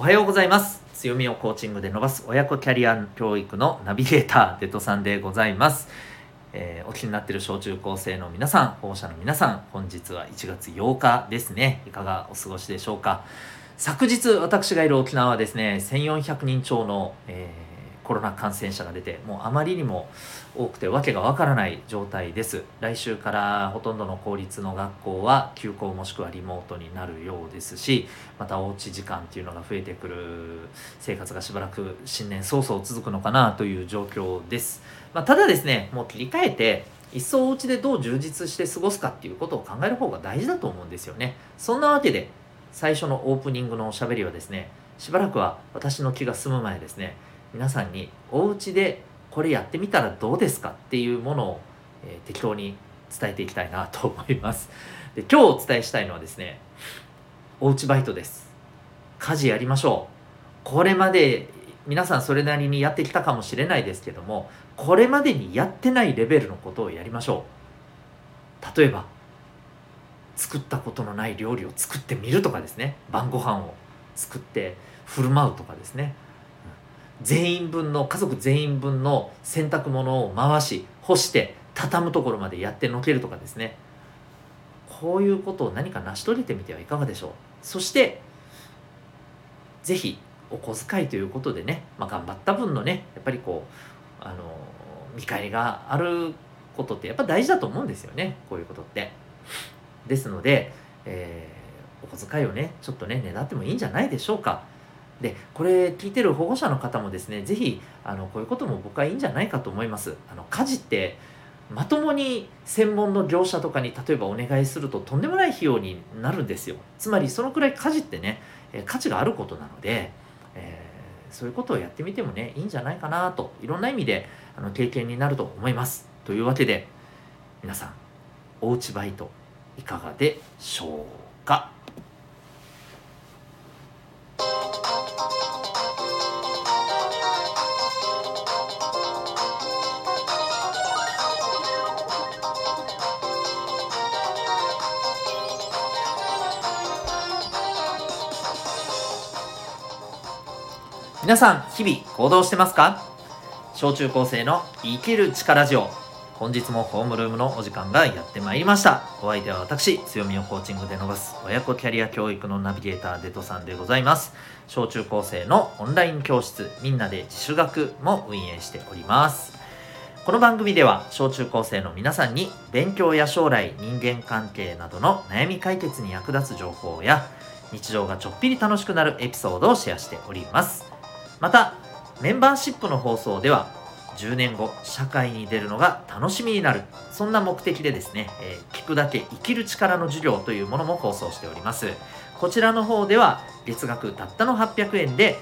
おはようございます。強みをコーチングで伸ばす親子キャリア教育のナビゲーターデトさんでございます、えーお気になっている小中高生の皆さん保護者の皆さん本日は1月8日ですね。いかがお過ごしでしょうか。昨日私がいる沖縄はですね1400人超の、えーコロナ感染者が出てもうあまりにも多くてわけがわからない状態です。来週からほとんどの公立の学校は休校もしくはリモートになるようですしまたおうち時間っていうのが増えてくる生活がしばらく新年早々続くのかなという状況です、まあ、ただですねもう切り替えて一層お家でどう充実して過ごすかっていうことを考える方が大事だと思うんですよね。そんなわけで最初のオープニングのおしゃべりはですねしばらくは私の気が済む前ですね。皆さんにお家でこれやってみたらどうですかっていうものを、えー適当に伝えていきたいなと思います。で今日お伝えしたいのはですねおうちバイトです。家事やりましょう。これまで皆さんそれなりにやってきたかもしれないですけどもこれまでにやってないレベルのことをやりましょう。例えば作ったことのない料理を作ってみるとかですね。晩ご飯を作って振る舞うとかですね。全員分の家族全員分の洗濯物を回し干して畳むところまでやってのけるとかですね。こういうことを何か成し遂げてみてはいかがでしょう。そしてぜひお小遣いということでね、まあ、頑張った分のねやっぱりこうあの見返りがあることってやっぱ大事だと思うんですよね。こういうことって。ですので、えーお小遣いをねちょっとねねだってもいいんじゃないでしょうか。でこれ聞いてる保護者の方もですね是非あのこういうことも僕はいいんじゃないかと思います。あの家事ってまともに専門の業者とかに例えばお願いするととんでもない費用になるんですよ。つまりそのくらい家事ってね価値があることなので、えーそういうことをやってみてもねいいんじゃないかなといろんな意味であの経験になると思います。というわけで皆さんおうちバイトいかがでしょうか？皆さん日々行動してますか？小中高生の生きる力ジオ。本日もホームルームのお時間がやってまいりました。お相手は私強みをコーチングで伸ばす親子キャリア教育のナビゲーターデトさんでございます。小中高生のオンライン教室みんなで自主学も運営しております。この番組では小中高生の皆さんに勉強や将来人間関係などの悩み解決に役立つ情報や日常がちょっぴり楽しくなるエピソードをシェアしております。またメンバーシップの放送では10年後社会に出るのが楽しみになるそんな目的でですね、えー聞くだけ生きる力の授業というものも放送しております。こちらの方では月額たったの800円で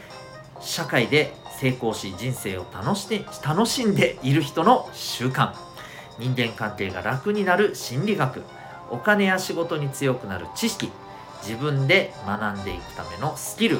社会で成功し人生を楽して楽しんでいる人の習慣。人間関係が楽になる心理学。お金や仕事に強くなる知識。自分で学んでいくためのスキル。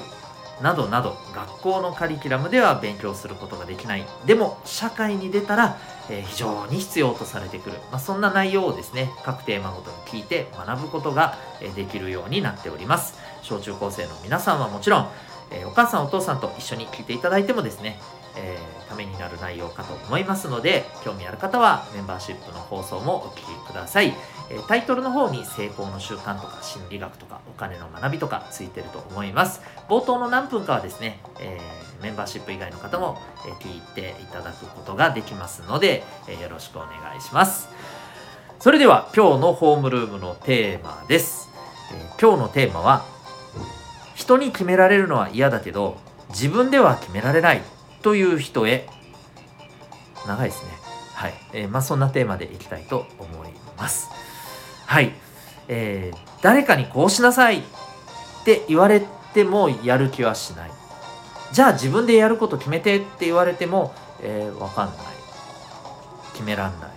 などなど学校のカリキュラムでは勉強することができない。でも社会に出たら、えー非常に必要とされてくる、まあ、そんな内容をですね各テーマごとに聞いて学ぶことができるようになっております。小中高生の皆さんはもちろん、えーお母さんお父さんと一緒に聞いていただいてもですね、えーためになる内容かと思いますので興味ある方はメンバーシップの放送もお聞きください。えータイトルの方に成功の習慣とか心理学とかお金の学びとかついてると思います。冒頭の何分かはですね、えーメンバーシップ以外の方も、え聞いていただくことができますので、えよろしくお願いします。それでは今日のホームルームのテーマです、え今日のテーマは人に決められるのは嫌だけど自分では決められない。という人へ。長いですね。はい、えーまあそんなテーマでいきたいと思います。はい、えー誰かにこうしなさいって言われてもやる気はしない。じゃあ自分でやること決めてって言われても、えーかんない。決めらんない。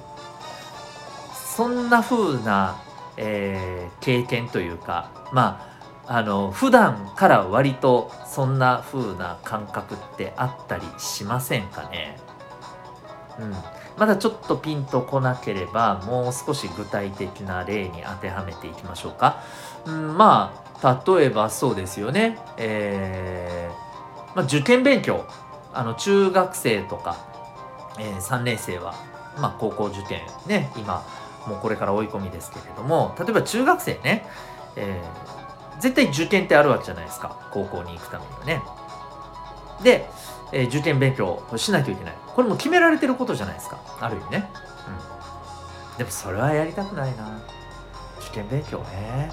そんな風な、えー経験というかまああの普段から割とそんな風な感覚ってあったりしませんかね？うん。まだちょっとピンとこなければもう少し具体的な例に当てはめていきましょうか。うん、まあ例えばそうですよね、えーまあ、受験勉強。あの中学生とか、えー、3年生は、まあ、高校受験ね今もうこれから追い込みですけれども例えば中学生ね、えー、絶対受験ってあるわけじゃないですか。高校に行くためにはね。で、えー、受験勉強しないといけない。これも決められてることじゃないですか。ある意味ね、うん、でもそれはやりたくないな。受験勉強ね。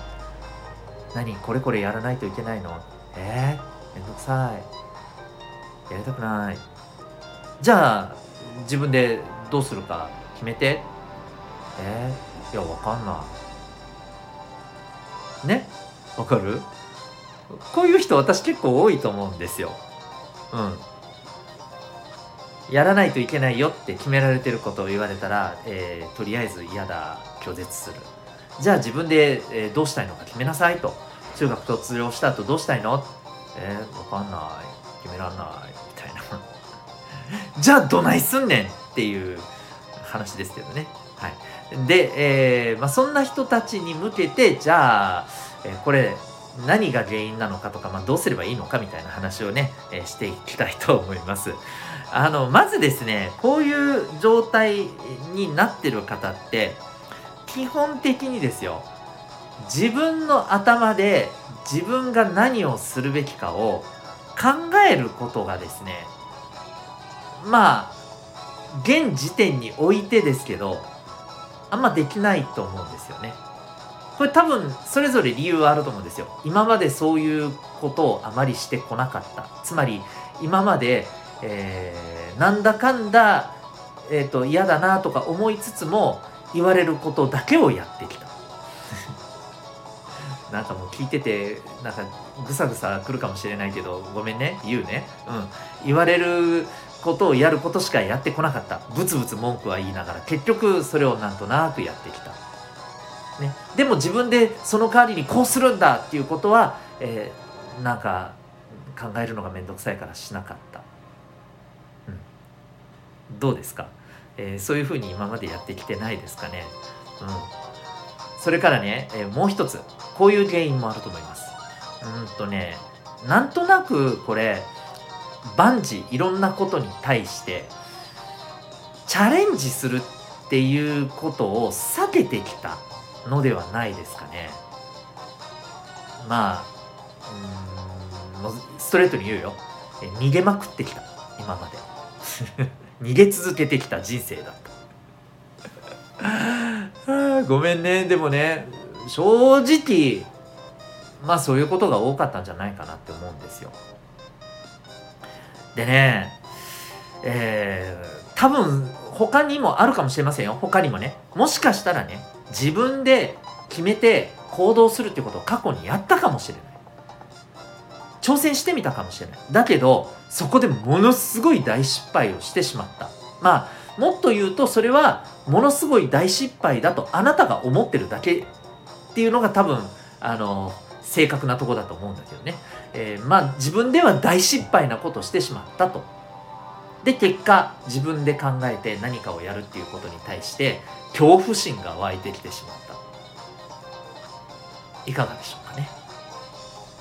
何これこれやらないといけないの？えー、めんどくさい。やりたくない。じゃあ自分でどうするか？決めて。えー、いやわかんない。ね？わかる？こういう人私結構多いと思うんですよ。うん。やらないといけないよって決められてることを言われたら、えー、とりあえず嫌だ拒絶する。じゃあ自分で、えー、どうしたいのか決めなさいと。中学卒業した後どうしたいの？えー、わかんない。決めらんない。みたいな。じゃあどないすんねんっていう話ですけどね。はい。で、えーまあ、そんな人たちに向けてじゃあ、え、これ何が原因なのかとか、まあ、どうすればいいのかみたいな話をね、えー、していきたいと思います。あのまずですねこういう状態になってる方って基本的にですよ自分の頭で自分が何をするべきかを考えることがですねまあ現時点においてですけどあんまできないと思うんですよね。これ多分それぞれ理由はあると思うんですよ。今までそういうことをあまりしてこなかった。つまり今まで、えー、なんだかんだ、えーと、嫌だなとか思いつつも言われることだけをやってきた。なんかもう聞いててなんかぐさぐさくるかもしれないけどごめんね言うね。うん。言われることをやることしかやってこなかったブツブツ文句は言いながら結局それをなんとなくやってきた、ね、でも自分でその代わりにこうするんだっていうことは、えー、なんか考えるのが面倒くさいからしなかった、うん、どうですか、えー、そういうふうに今までやってきてないですかね、うん、それからね、えー、もう一つこういう原因もあると思います。うんとねなんとなくこれ万事いろんなことに対してチャレンジするっていうことを避けてきた。のではないですかね。まあうんストレートに言うよ逃げまくってきた今まで 逃げ続けてきた人生だった ごめんねでもね正直まあそういうことが多かったんじゃないかなって思うんですよ。でね、えー、多分他にもあるかもしれませんよ。他にもね。もしかしたらね、自分で決めて行動するってことを過去にやったかもしれない。挑戦してみたかもしれない。だけど、そこでものすごい大失敗をしてしまった。まあ、もっと言うと、それはものすごい大失敗だとあなたが思ってるだけっていうのが多分、あの、正確なとこだと思うんだけどね。えー、まあ自分では大失敗なことしてしまったと。で結果自分で考えて何かをやるっていうことに対して恐怖心が湧いてきてしまった。いかがでしょうかね。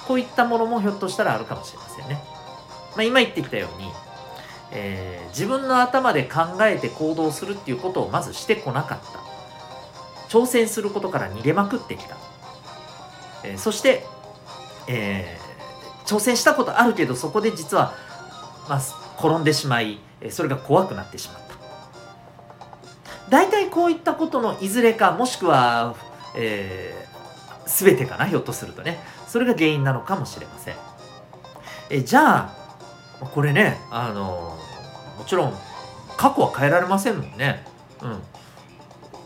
こういったものもひょっとしたらあるかもしれませんね。まあ、今言ってきたように、えー、自分の頭で考えて行動するっていうことをまずしてこなかった。挑戦することから逃げまくってきた。えー、そして、え挑戦したことあるけどそこで実は、まあ、転んでしまいそれが怖くなってしまった大体こういったことのいずれかもしくは、えー、全てかなひょっとするとね。それが原因なのかもしれません。えじゃあこれねあのもちろん過去は変えられませんもんね。うん。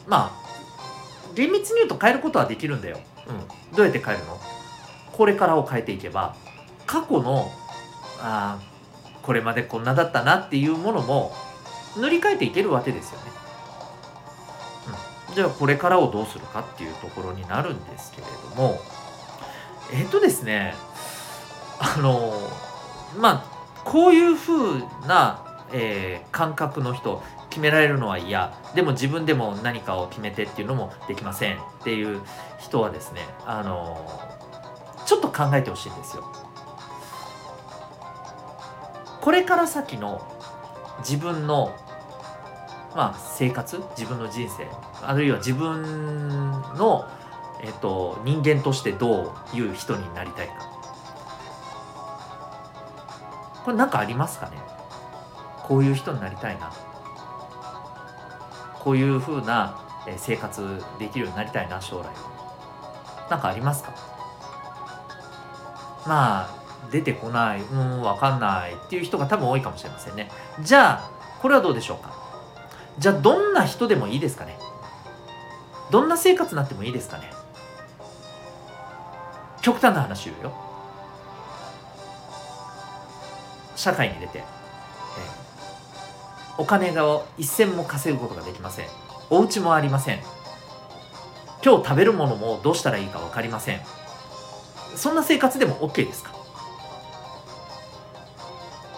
まあ厳密に言うと変えることはできるんだよ、うん、どうやって変えるの？これからを変えていけば。過去のあこれまでこんなだったなっていうものも塗り替えていけるわけですよね。じゃあこれからをどうするかっていうところになるんですけれどもえっ、とですねあのまあこういうふうな、えー、感覚の人決められるのは嫌。でも自分でも何かを決めてっていうのもできませんっていう人はですねあのちょっと考えてほしいんですよ。これから先の自分のまあ生活自分の人生。あるいは自分の、えっと、人間としてどういう人になりたいか。これ何かありますかね？こういう人になりたいな。こういうふうな生活できるようになりたいな将来何かありますか？まあ出てこないうん分かんないっていう人が多分多いかもしれませんね。じゃあこれはどうでしょうか？じゃあどんな人でもいいですかね？どんな生活になってもいいですかね？極端な話言うよ。社会に出て、え、お金が一銭も稼ぐことができません。お家もありません。今日食べるものもどうしたらいいか分かりません。そんな生活でも OK ですか？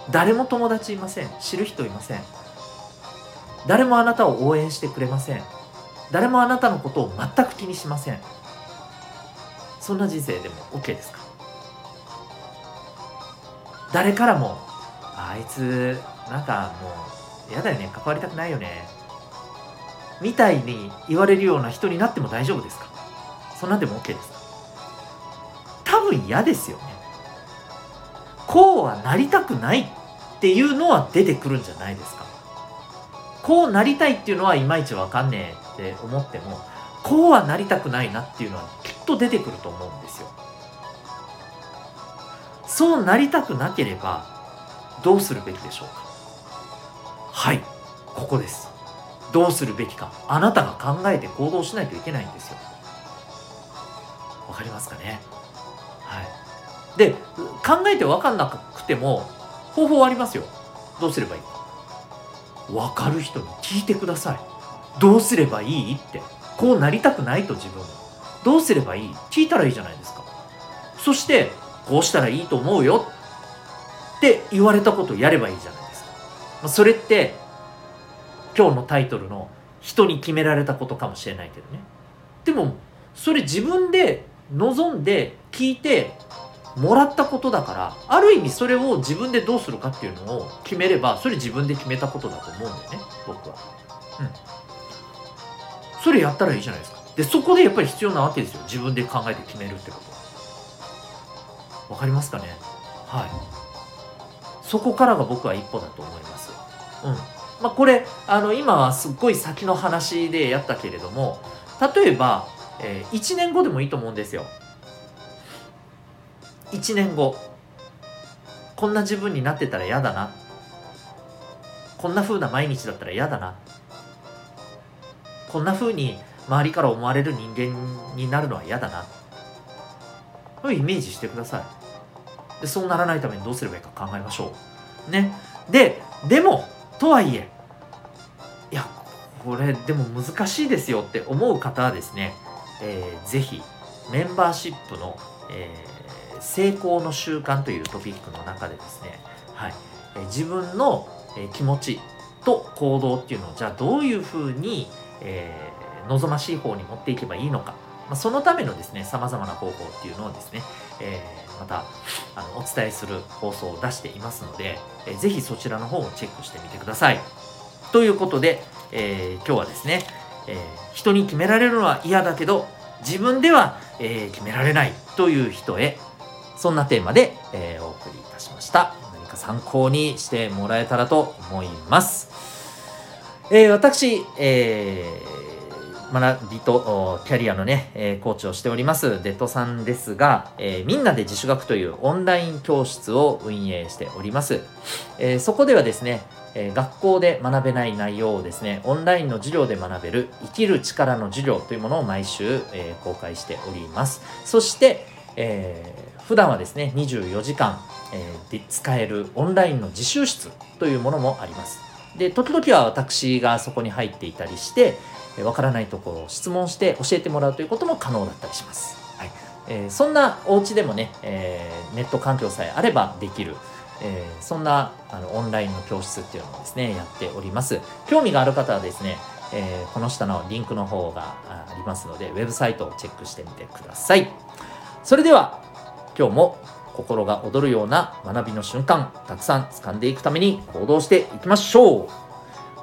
誰も友達いません。知る人いません。誰もあなたを応援してくれません。誰もあなたのことを全く気にしません。そんな人生でも OK ですか？誰からもあいつなんかもう嫌だよね。関わりたくないよね。みたいに言われるような人になっても大丈夫ですか？そんなでも OK ですか？多分嫌ですよね。こうはなりたくないっていうのは出てくるんじゃないですか？こうなりたいっていうのはいまいちわかんねえって思ってもこうはなりたくないなっていうのはきっと出てくると思うんですよ。そうなりたくなければどうするべきでしょうか？はいここです。どうするべきか。あなたが考えて行動しないといけないんですよ。わかりますかね？はい。で考えて分かんなくても方法ありますよ。どうすればいいか。分かる人に聞いてください。どうすればいいって。こうなりたくないと自分。どうすればいい？聞いたらいいじゃないですか。そしてこうしたらいいと思うよって言われたことをやればいいじゃないですか。それって今日のタイトルの人に決められたことかもしれないけどね。でもそれ自分で望んで聞いてもらったことだからある意味それを自分でどうするかっていうのを決めればそれ自分で決めたことだと思うんだよね僕は。うん。それやったらいいじゃないですか。でそこでやっぱり必要なわけですよ。自分で考えて決めるってことわかりますかね？はい。そこからが僕は一歩だと思います。うん。まあこれあの今はすっごい先の話でやったけれども例えば、えー、1年後でもいいと思うんですよ1年後こんな自分になってたら嫌だな。こんな風な毎日だったら嫌だな。こんな風に周りから思われる人間になるのは嫌だな。そういうイメージしてください。でそうならないためにどうすればいいか考えましょう。ね。ででもとはいえいやこれでも難しいですよって思う方はですね、えー、ぜひメンバーシップの、えー成功の習慣というトピックの中でですね、はい、自分の気持ちと行動っていうのをじゃあどういうふうに、えー、望ましい方に持っていけばいいのか、まあ、そのためのですね様々な方法っていうのをですね、えー、またあのお伝えする放送を出していますので、えー、ぜひそちらの方をチェックしてみてください。ということで、えー、今日はですね、え、人に決められるのは嫌だけど自分では、え、決められないという人へそんなテーマで、えー、お送りいたしました。何か参考にしてもらえたらと思います。えー、私、えー、学びとキャリアのね、えー、コーチをしております、デッドさんですが、え、みんなで自主学というオンライン教室を運営しております。え、そこではですね、え、学校で学べない内容をですね、オンラインの授業で学べる生きる力の授業というものを毎週、え、公開しております。そして、えー普段はですね、24時間、えー、で使えるオンラインの自習室というものもあります。で、時々は私がそこに入っていたりして、わからないところを質問して教えてもらうということも可能だったりします。はい。えー、そんなお家でもね、えー、ネット環境さえあればできる、えー、そんなあのオンラインの教室っていうのをですね、やっております。興味がある方はですね、えー、この下のリンクの方がありますので、ウェブサイトをチェックしてみてください。それでは、今日も心が躍るような学びの瞬間たくさん掴んでいくために行動していきましょう。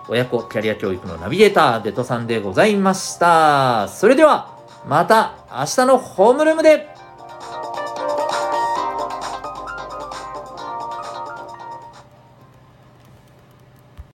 親子キャリア教育のナビゲーターデトさんでございました。それではまた明日のホームルームで。